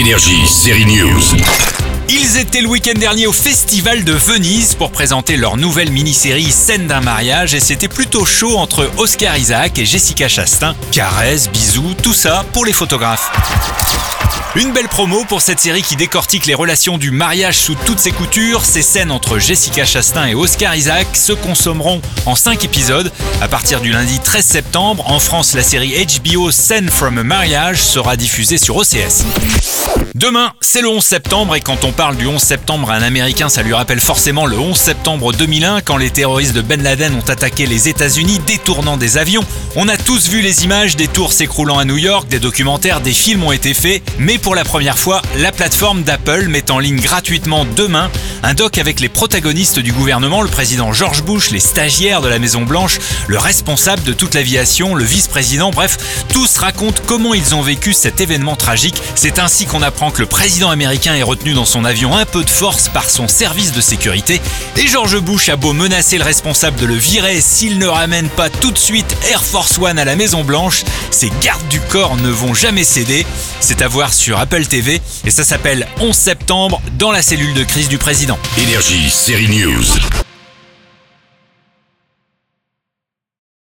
Énergie, série News. Ils étaient le week-end dernier au Festival de Venise pour présenter leur nouvelle mini-série Scène d'un mariage et c'était plutôt chaud entre Oscar Isaac et Jessica Chastain. Caresses, bisous, tout ça pour les photographes. Une belle promo pour cette série qui décortique les relations du mariage sous toutes ses coutures. Ces scènes entre Jessica Chastain et Oscar Isaac se consommeront en 5 épisodes à partir du lundi 13 septembre. En France, la série HBO Scène from a Marriage sera diffusée sur OCS. Demain, c'est le 11 septembre et quand on parle du 11 septembre à un Américain, ça lui rappelle forcément le 11 septembre 2001 quand les terroristes de Ben Laden ont attaqué les États-Unis détournant des avions. On a tous vu les images des tours s'écroulant à New York, des documentaires, des films ont été faits, pour la première fois, la plateforme d'Apple met en ligne gratuitement demain un doc avec les protagonistes du gouvernement, le président George Bush, les stagiaires de la Maison Blanche, le responsable de toute l'aviation, le vice-président, bref, tous racontent comment ils ont vécu cet événement tragique. C'est ainsi qu'on apprend que le président américain est retenu dans son avion un peu de force par son service de sécurité. Et George Bush a beau menacer le responsable de le virer s'il ne ramène pas tout de suite Air Force One à la Maison Blanche, ses gardes du corps ne vont jamais céder. C'est à voir sur Apple TV et ça s'appelle 11 septembre dans la cellule de crise du président. Énergie, série News.